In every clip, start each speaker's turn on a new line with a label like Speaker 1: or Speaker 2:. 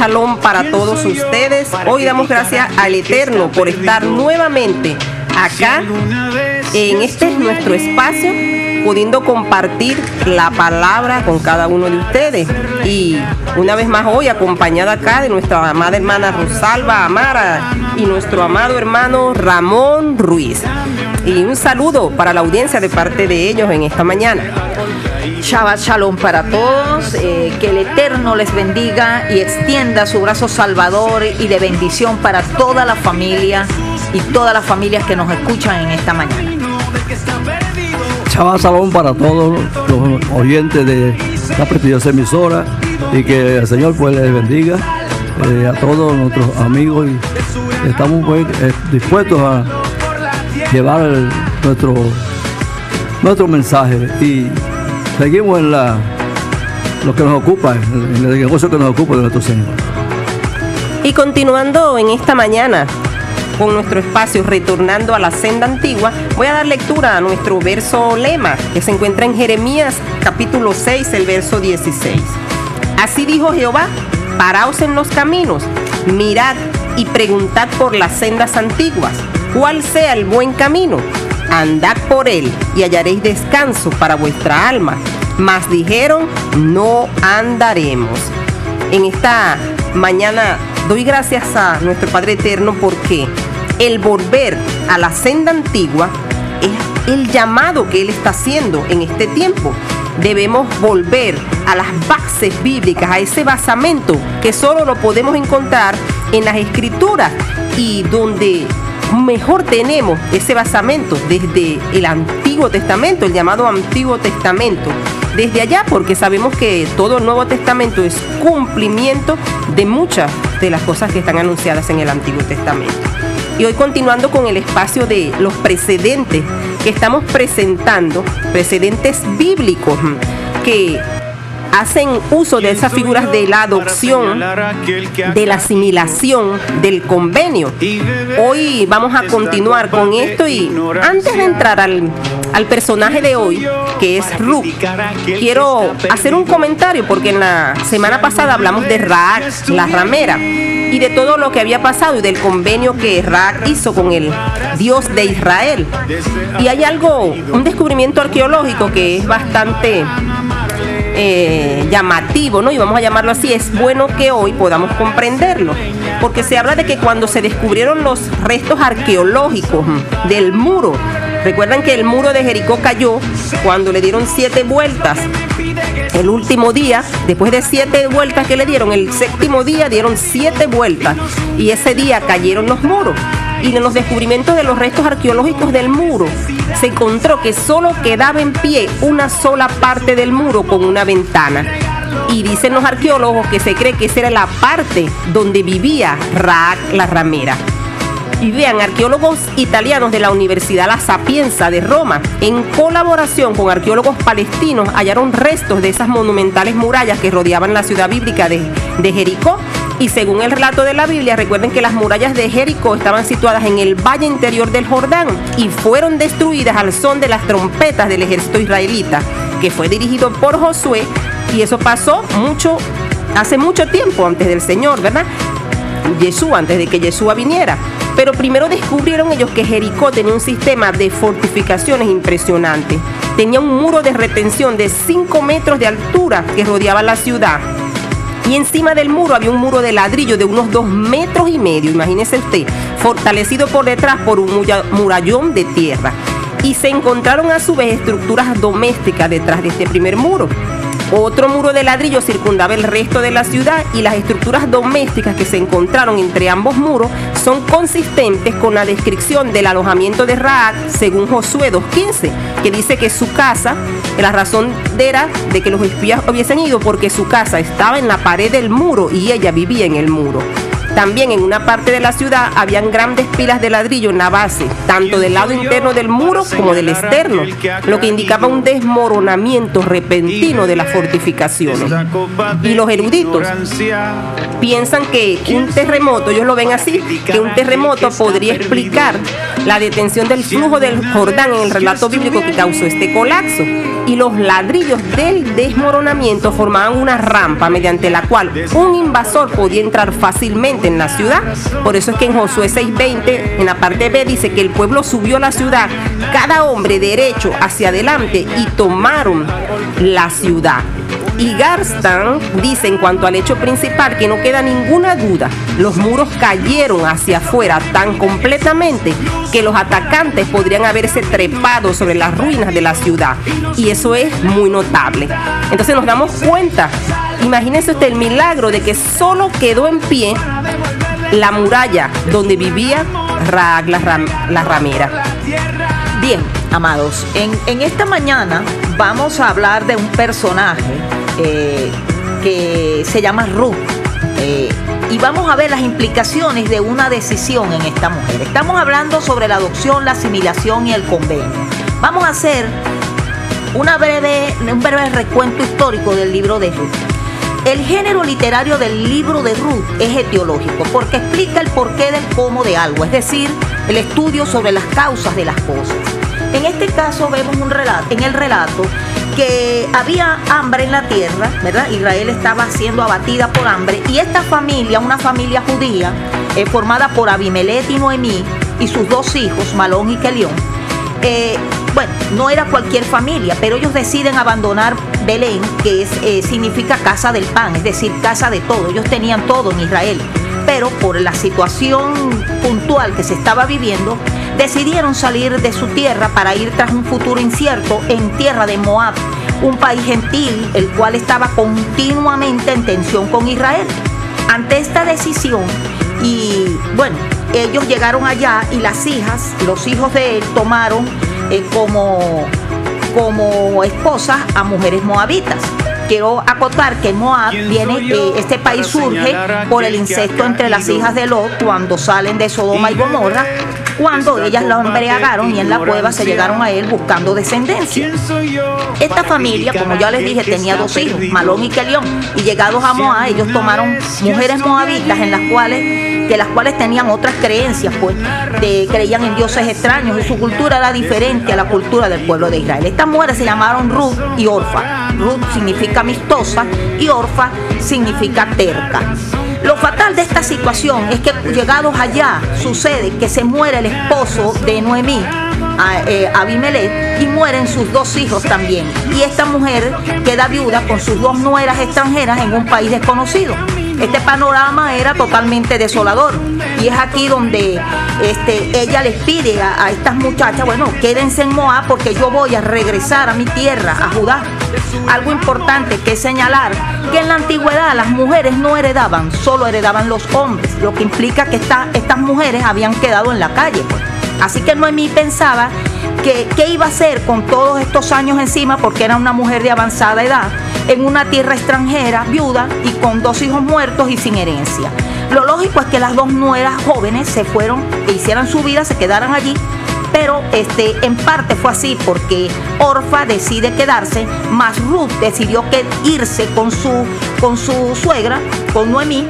Speaker 1: Shalom para todos ustedes. Hoy damos gracias al Eterno por estar nuevamente acá en este nuestro espacio, pudiendo compartir la palabra con cada uno de ustedes. Y una vez más hoy acompañada acá de nuestra amada hermana Rosalba Amara y nuestro amado hermano Ramón Ruiz. Y un saludo para la audiencia de parte de ellos en esta mañana.
Speaker 2: Shabbat Shalom para todos, eh, que el Eterno les bendiga y extienda su brazo salvador y de bendición para toda la familia y todas las familias que nos escuchan en esta mañana.
Speaker 3: Shabbat Shalom para todos los oyentes de la prestigiosa emisora y que el Señor pues les bendiga eh, a todos nuestros amigos y estamos pues, eh, dispuestos a llevar nuestro, nuestro mensaje y seguimos en la, lo que nos ocupa, en el negocio que nos ocupa de nuestro Señor.
Speaker 1: Y continuando en esta mañana con nuestro espacio retornando a la senda antigua, voy a dar lectura a nuestro verso lema que se encuentra en Jeremías capítulo 6, el verso 16. Así dijo Jehová, paraos en los caminos, mirad y preguntad por las sendas antiguas, cuál sea el buen camino andad por él y hallaréis descanso para vuestra alma. Mas dijeron, no andaremos. En esta mañana doy gracias a nuestro Padre Eterno porque el volver a la senda antigua es el llamado que Él está haciendo en este tiempo. Debemos volver a las bases bíblicas, a ese basamento que solo lo podemos encontrar en las escrituras y donde mejor tenemos ese basamento desde el Antiguo Testamento, el llamado Antiguo Testamento. Desde allá, porque sabemos que todo el Nuevo Testamento es cumplimiento de muchas de las cosas que están anunciadas en el Antiguo Testamento. Y hoy continuando con el espacio de los precedentes que estamos presentando, precedentes bíblicos que hacen uso de esas figuras de la adopción, de la asimilación, del convenio. Hoy vamos a continuar con esto y antes de entrar al, personaje de hoy, que es Ruth, quiero hacer un comentario porque en la semana pasada hablamos de Raak, la ramera y de todo lo que había pasado y del convenio que Raak hizo con el Dios de Israel. Y hay algo, un descubrimiento arqueológico que es bastante eh, llamativo, ¿no? Y vamos a llamarlo así, es bueno que hoy podamos comprenderlo, porque se habla de que cuando se descubrieron los restos arqueológicos del muro, recuerdan que el muro de Jericó cayó cuando le dieron siete vueltas. El último día, después de siete vueltas que le dieron, el séptimo día dieron siete vueltas y ese día cayeron los muros y en los descubrimientos de los restos arqueológicos del muro se encontró que solo quedaba en pie una sola parte del muro con una ventana. Y dicen los arqueólogos que se cree que esa era la parte donde vivía Raak la ramera. Y vean, arqueólogos italianos de la Universidad La Sapienza de Roma, en colaboración con arqueólogos palestinos, hallaron restos de esas monumentales murallas que rodeaban la ciudad bíblica de, de Jericó y según el relato de la Biblia, recuerden que las murallas de Jericó estaban situadas en el valle interior del Jordán y fueron destruidas al son de las trompetas del ejército israelita, que fue dirigido por Josué, y eso pasó mucho, hace mucho tiempo antes del Señor, ¿verdad? Jesús, antes de que Jesús viniera. Pero primero descubrieron ellos que Jericó tenía un sistema de fortificaciones impresionante. Tenía un muro de retención de 5 metros de altura que rodeaba la ciudad y encima del muro había un muro de ladrillo de unos dos metros y medio, imagínese usted, fortalecido por detrás por un murallón de tierra. Y se encontraron a su vez estructuras domésticas detrás de este primer muro. Otro muro de ladrillo circundaba el resto de la ciudad y las estructuras domésticas que se encontraron entre ambos muros son consistentes con la descripción del alojamiento de Raak según Josué 2.15, que dice que su casa, la razón era de que los espías hubiesen ido porque su casa estaba en la pared del muro y ella vivía en el muro. También en una parte de la ciudad habían grandes pilas de ladrillo en la base, tanto del lado interno del muro como del externo, lo que indicaba un desmoronamiento repentino de las fortificaciones. Y los eruditos piensan que un terremoto, ellos lo ven así, que un terremoto podría explicar la detención del flujo del Jordán en el relato bíblico que causó este colapso y los ladrillos del desmoronamiento formaban una rampa mediante la cual un invasor podía entrar fácilmente en la ciudad. Por eso es que en Josué 6:20, en la parte B, dice que el pueblo subió a la ciudad, cada hombre derecho hacia adelante y tomaron la ciudad. Y Garstan dice en cuanto al hecho principal que no queda ninguna duda, los muros cayeron hacia afuera tan completamente que los atacantes podrían haberse trepado sobre las ruinas de la ciudad. Y eso es muy notable. Entonces nos damos cuenta, imagínense usted el milagro de que solo quedó en pie la muralla donde vivía Raag la, ramera.
Speaker 2: Bien, amados, en, esta mañana vamos a hablar de un personaje eh, que se llama Ruth. Eh, y vamos a ver las implicaciones de una decisión en esta mujer. Estamos hablando sobre la adopción, la asimilación y el convenio. Vamos a hacer un breve recuento histórico del libro de Ruth. El género literario del libro de Ruth es etiológico porque explica el porqué del cómo de algo, es decir, el estudio sobre las causas de las cosas. En este caso vemos un relato, en el relato que había hambre en la tierra, ¿verdad? Israel estaba siendo abatida por hambre y esta familia, una familia judía, eh, formada por Abimelech y Noemí y sus dos hijos, Malón y Kelión, eh, bueno, no era cualquier familia, pero ellos deciden abandonar Belén, que eh, significa casa del pan, es decir, casa de todo. Ellos tenían todo en Israel, pero por la situación puntual que se estaba viviendo, decidieron salir de su tierra para ir tras un futuro incierto en tierra de Moab, un país gentil el cual estaba continuamente en tensión con Israel. Ante esta decisión, y bueno, ellos llegaron allá y las hijas, los hijos de él, tomaron eh, como, como esposas a mujeres moabitas. Quiero acotar que Moab viene, eh, este país surge por el incesto entre las hijas de Lot cuando salen de Sodoma y Gomorra cuando ellas lo embriagaron y en la cueva se llegaron a él buscando descendencia. Esta familia, como ya les dije, tenía dos hijos, Malón y Kelión, y llegados a Moab, ellos tomaron mujeres moabitas en las cuales que las cuales tenían otras creencias, pues creían en dioses extraños y su cultura era diferente a la cultura del pueblo de Israel. Estas mujeres se llamaron Ruth y Orfa. Ruth significa amistosa y Orfa significa terca. Lo fatal de esta situación es que llegados allá sucede que se muere el esposo de Noemí, eh, y mueren sus dos hijos también. Y esta mujer queda viuda con sus dos nueras extranjeras en un país desconocido. Este panorama era totalmente desolador. Y es aquí donde este, ella les pide a, estas muchachas, bueno, quédense en Moab porque yo voy a regresar a mi tierra, a Judá. Algo importante que señalar, que en la antigüedad las mujeres no heredaban, solo heredaban los hombres, lo que implica que estas mujeres habían quedado en la calle. Así que Noemí pensaba que qué iba a hacer con todos estos años encima, porque era una mujer de avanzada edad, en una tierra extranjera, viuda y con dos hijos muertos y sin herencia. Lo lógico es que las dos nueras jóvenes se fueron, e hicieran su vida, se quedaran allí pero este, en parte fue así porque Orfa decide quedarse, más Ruth decidió que irse con su, con su suegra, con Noemí,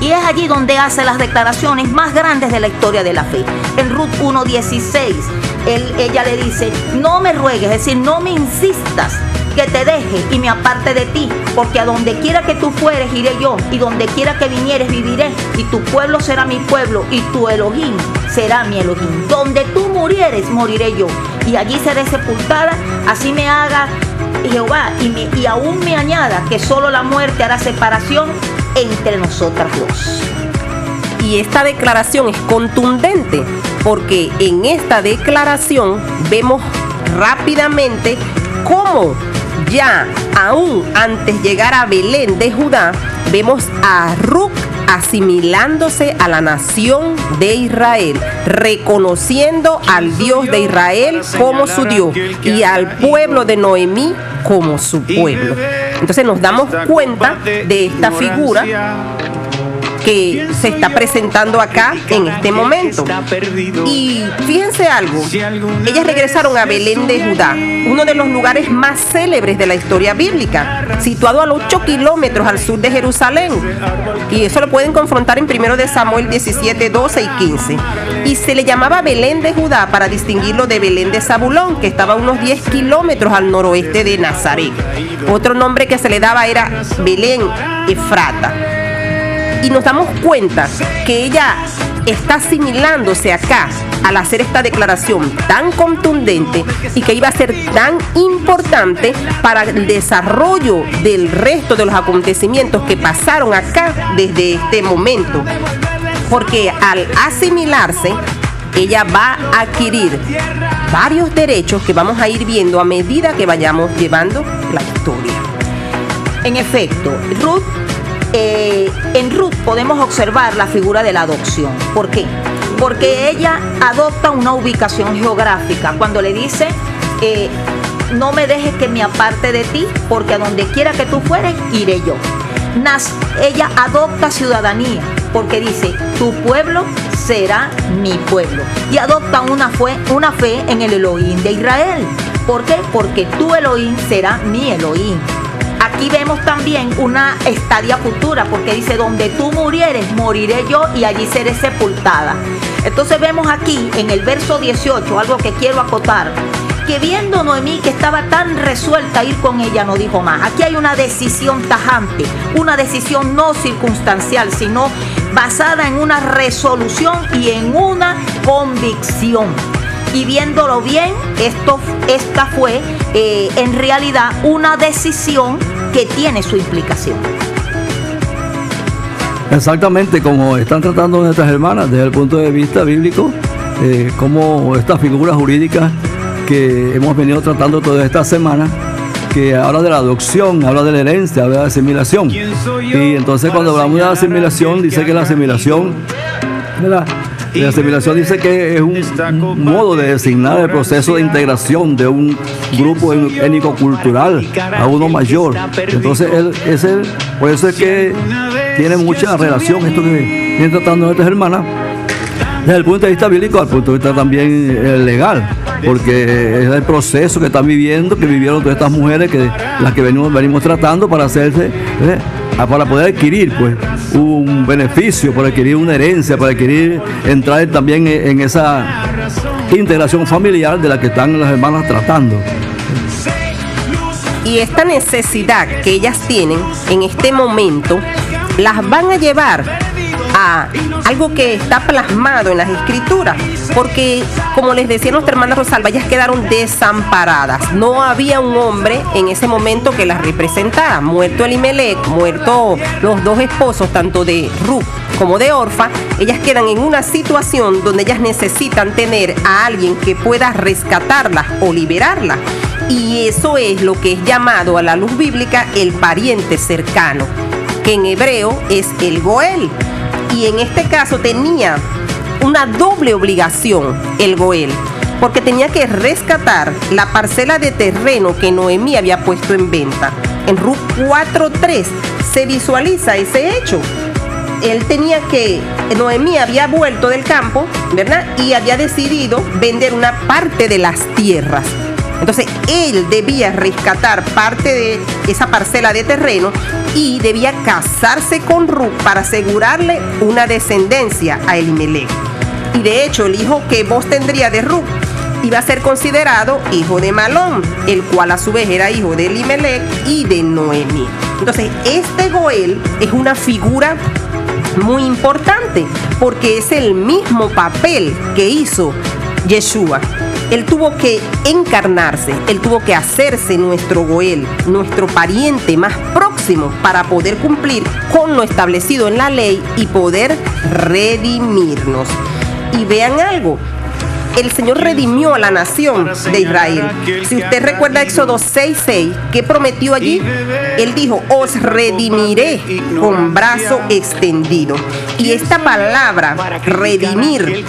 Speaker 2: y es allí donde hace las declaraciones más grandes de la historia de la fe. En Ruth 1.16, ella le dice, no me ruegues, es decir, no me insistas que te deje y me aparte de ti, porque a donde quiera que tú fueres iré yo, y donde quiera que vinieres viviré, y tu pueblo será mi pueblo, y tu Elohim será mi Elohim. Donde tú murieres, moriré yo, y allí seré sepultada, así me haga Jehová, y, y aún me añada que solo la muerte hará separación entre nosotras dos.
Speaker 1: Y esta declaración es contundente, porque en esta declaración vemos rápidamente cómo ya aún antes llegar a Belén de Judá, vemos a Ruc asimilándose a la nación de Israel, reconociendo al Dios de Israel como su Dios y al pueblo de Noemí como su pueblo. Entonces nos damos cuenta de esta figura que se está presentando acá en este momento. Y fíjense algo, ellas regresaron a Belén de Judá, uno de los lugares más célebres de la historia bíblica, situado a 8 kilómetros al sur de Jerusalén. Y eso lo pueden confrontar en 1 de Samuel 17, 12 y 15. Y se le llamaba Belén de Judá para distinguirlo de Belén de Zabulón, que estaba a unos 10 kilómetros al noroeste de Nazaret. Otro nombre que se le daba era Belén Efrata. Y nos damos cuenta que ella está asimilándose acá al hacer esta declaración tan contundente y que iba a ser tan importante para el desarrollo del resto de los acontecimientos que pasaron acá desde este momento. Porque al asimilarse, ella va a adquirir varios derechos que vamos a ir viendo a medida que vayamos llevando la historia.
Speaker 2: En efecto, Ruth, eh, en Ruth podemos observar la figura de la adopción. ¿Por qué? Porque ella adopta una ubicación geográfica. Cuando le dice, eh, no me dejes que me aparte de ti, porque a donde quiera que tú fueres, iré yo. Ella adopta ciudadanía, porque dice, tu pueblo será mi pueblo. Y adopta una fe en el Elohim de Israel. ¿Por qué? Porque tu Elohim será mi Elohim. Aquí vemos también una estadia futura, porque dice, donde tú murieres, moriré yo y allí seré sepultada. Entonces vemos aquí en el verso 18 algo que quiero acotar, que viendo Noemí que estaba tan resuelta a ir con ella, no dijo más. Aquí hay una decisión tajante, una decisión no circunstancial, sino basada en una resolución y en una convicción. Y viéndolo bien, esto, esta fue eh, en realidad una decisión que tiene su implicación.
Speaker 3: Exactamente como están tratando nuestras hermanas desde el punto de vista bíblico, eh, como estas figuras jurídicas que hemos venido tratando toda esta semana, que habla de la adopción, habla de la herencia, habla de la asimilación. Y entonces cuando hablamos de la asimilación, dice que la asimilación, ¿verdad? La asimilación dice que es un modo de designar el proceso de integración de un grupo étnico-cultural a uno mayor. Entonces, él, por eso es que tiene mucha relación esto que viene tratando nuestras hermanas desde el punto de vista bíblico al punto de vista también eh, legal, porque es el proceso que están viviendo, que vivieron todas estas mujeres, que las que venimos, venimos tratando para hacerse, ¿eh? para poder adquirir pues un beneficio, para adquirir una herencia, para adquirir, entrar también en esa integración familiar de la que están las hermanas tratando.
Speaker 1: Y esta necesidad que ellas tienen en este momento las van a llevar algo que está plasmado en las escrituras, porque como les decía nuestra hermana Rosalba, ellas quedaron desamparadas. No había un hombre en ese momento que las representara. Muerto Elimelech, muerto los dos esposos, tanto de Ruth como de Orfa, ellas quedan en una situación donde ellas necesitan tener a alguien que pueda rescatarlas o liberarlas. Y eso es lo que es llamado a la luz bíblica el pariente cercano, que en hebreo es el Goel y en este caso tenía una doble obligación el Goel, porque tenía que rescatar la parcela de terreno que Noemí había puesto en venta. En RUT 4.3 se visualiza ese hecho. Él tenía que, Noemí había vuelto del campo, ¿verdad? Y había decidido vender una parte de las tierras. Entonces él debía rescatar parte de esa parcela de terreno y debía casarse con Ruth para asegurarle una descendencia a Elimelech. Y de hecho el hijo que vos tendría de Ruth iba a ser considerado hijo de Malón, el cual a su vez era hijo de Elimelech y de Noemí. Entonces este Goel es una figura muy importante porque es el mismo papel que hizo Yeshua. Él tuvo que encarnarse, Él tuvo que hacerse nuestro Goel, nuestro pariente más próximo para poder cumplir con lo establecido en la ley y poder redimirnos. Y vean algo, el Señor redimió a la nación de Israel. Si usted recuerda Éxodo 6:6, ¿qué prometió allí? Él dijo, os redimiré con brazo extendido. Y esta palabra, redimir,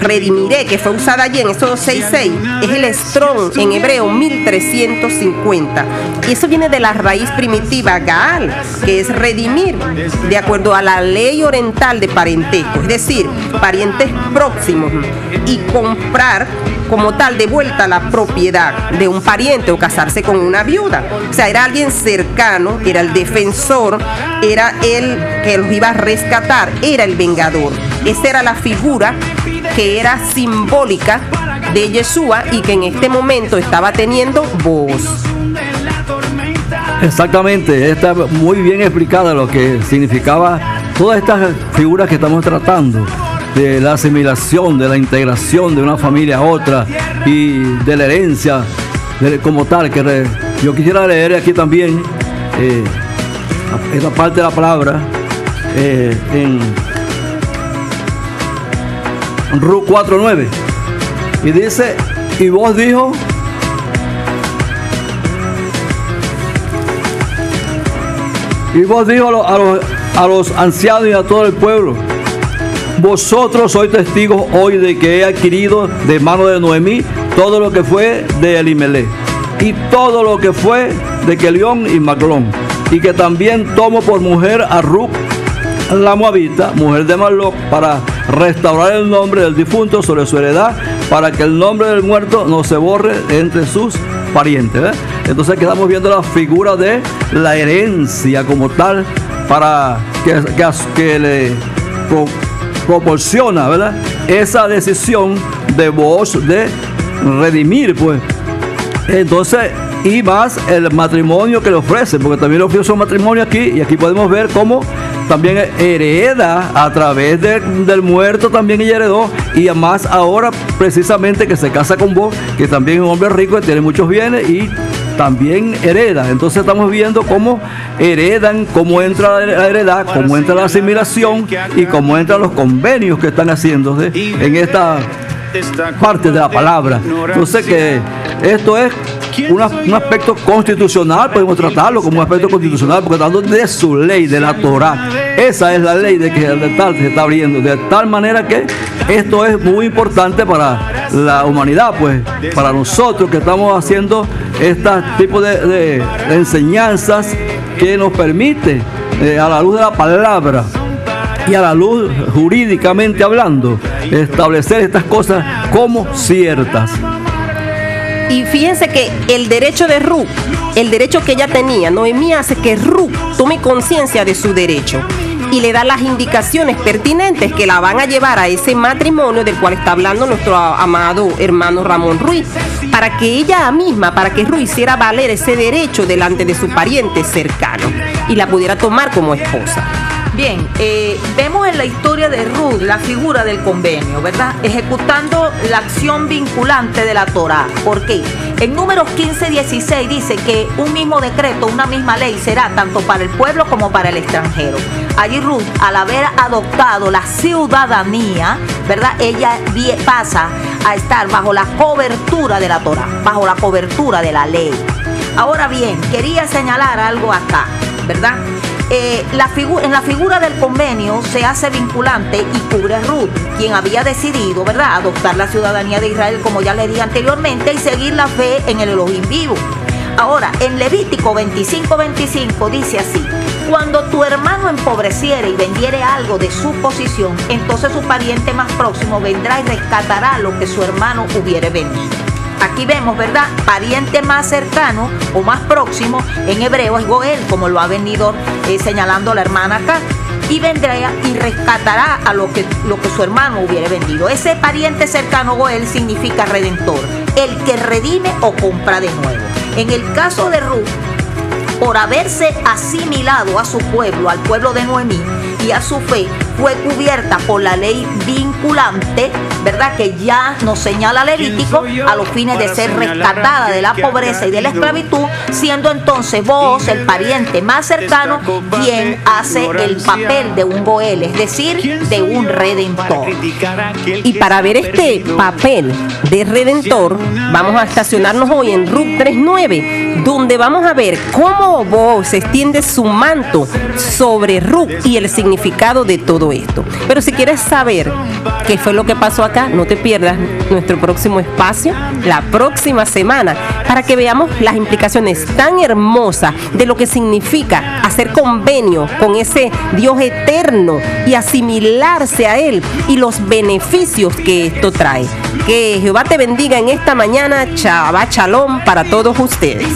Speaker 1: redimiré, que fue usada allí en Éxodo 6:6, es el estrón en hebreo 1350. Y eso viene de la raíz primitiva Gaal, que es redimir, de acuerdo a la ley oriental de parentesco, es decir, parientes próximos. Y comprar como tal de vuelta la propiedad de un pariente o casarse con una viuda. O sea, era alguien cercano, era el defensor, era el que los iba a rescatar, era el vengador. Esa era la figura que era simbólica de Yeshua y que en este momento estaba teniendo voz.
Speaker 3: Exactamente, está muy bien explicada lo que significaba todas estas figuras que estamos tratando de la asimilación, de la integración de una familia a otra y de la herencia como tal. que Yo quisiera leer aquí también eh, esta parte de la palabra eh, en Ru 4.9 y dice, y vos dijo, y vos dijo a los, a los ancianos y a todo el pueblo, vosotros sois testigos hoy de que he adquirido de mano de Noemí todo lo que fue de Elimelech y todo lo que fue de Kelión y Maclón y que también tomo por mujer a Ruth la Moabita, mujer de Maloc, para restaurar el nombre del difunto sobre su heredad, para que el nombre del muerto no se borre entre sus parientes. Entonces quedamos viendo la figura de la herencia como tal para que, que, que le proporciona, ¿verdad? Esa decisión de vos de redimir, pues. Entonces, y más el matrimonio que le ofrece, porque también le ofrece un matrimonio aquí, y aquí podemos ver cómo también hereda a través del muerto, también ella heredó, y además ahora precisamente que se casa con vos, que también es un hombre rico, que tiene muchos bienes y también hereda. Entonces estamos viendo cómo heredan, cómo entra la heredad, cómo entra la asimilación y cómo entran los convenios que están haciéndose en esta parte de la palabra. Entonces que esto es un aspecto constitucional, podemos tratarlo como un aspecto constitucional, porque hablando de su ley, de la Torah. Esa es la ley de que de tal se está abriendo, de tal manera que esto es muy importante para la humanidad, pues, para nosotros que estamos haciendo este tipo de, enseñanzas que nos permite, eh, a la luz de la palabra, y a la luz jurídicamente hablando, establecer estas cosas como ciertas.
Speaker 1: Y fíjense que el derecho de Ruth, el derecho que ella tenía, Noemí hace que Ruth tome conciencia de su derecho y le da las indicaciones pertinentes que la van a llevar a ese matrimonio del cual está hablando nuestro amado hermano Ramón Ruiz, para que ella misma, para que Ruiz hiciera valer ese derecho delante de su pariente cercano y la pudiera tomar como esposa.
Speaker 2: Bien, eh, vemos en la historia de Ruth la figura del convenio, ¿verdad? Ejecutando la acción vinculante de la Torah. ¿Por qué? En números 15, 16 dice que un mismo decreto, una misma ley será tanto para el pueblo como para el extranjero. Allí Ruth, al haber adoptado la ciudadanía, ¿verdad? Ella pasa a estar bajo la cobertura de la Torah, bajo la cobertura de la ley. Ahora bien, quería señalar algo acá, ¿verdad? Eh, en la figura del convenio se hace vinculante y cubre a Ruth, quien había decidido, ¿verdad?, adoptar la ciudadanía de Israel, como ya le dije anteriormente, y seguir la fe en el Elohim vivo. Ahora, en Levítico 25:25 dice así: Cuando tu hermano empobreciere y vendiere algo de su posición, entonces su pariente más próximo vendrá y rescatará lo que su hermano hubiere vendido. Aquí vemos, ¿verdad? Pariente más cercano o más próximo en hebreo es Goel, como lo ha venido eh, señalando la hermana acá. Y vendrá y rescatará a lo que, lo que su hermano hubiera vendido. Ese pariente cercano Goel significa redentor, el que redime o compra de nuevo. En el caso de Ruth, por haberse asimilado a su pueblo, al pueblo de Noemí y a su fe, fue cubierta por la ley vinculante, ¿verdad? Que ya nos señala Levítico a los fines de ser rescatada de la pobreza y de la esclavitud, siendo entonces vos, el pariente más cercano, quien hace el papel de un Goel, es decir, de un redentor.
Speaker 1: Y para ver este papel de redentor, vamos a estacionarnos hoy en Ruth 39, donde vamos a ver cómo vos extiende su manto sobre Ruth y el significado de todo esto. Pero si quieres saber qué fue lo que pasó acá, no te pierdas nuestro próximo espacio la próxima semana para que veamos las implicaciones tan hermosas de lo que significa hacer convenio con ese Dios eterno y asimilarse a Él y los beneficios que esto trae. Que Jehová te bendiga en esta mañana. Chava Chalón para todos ustedes.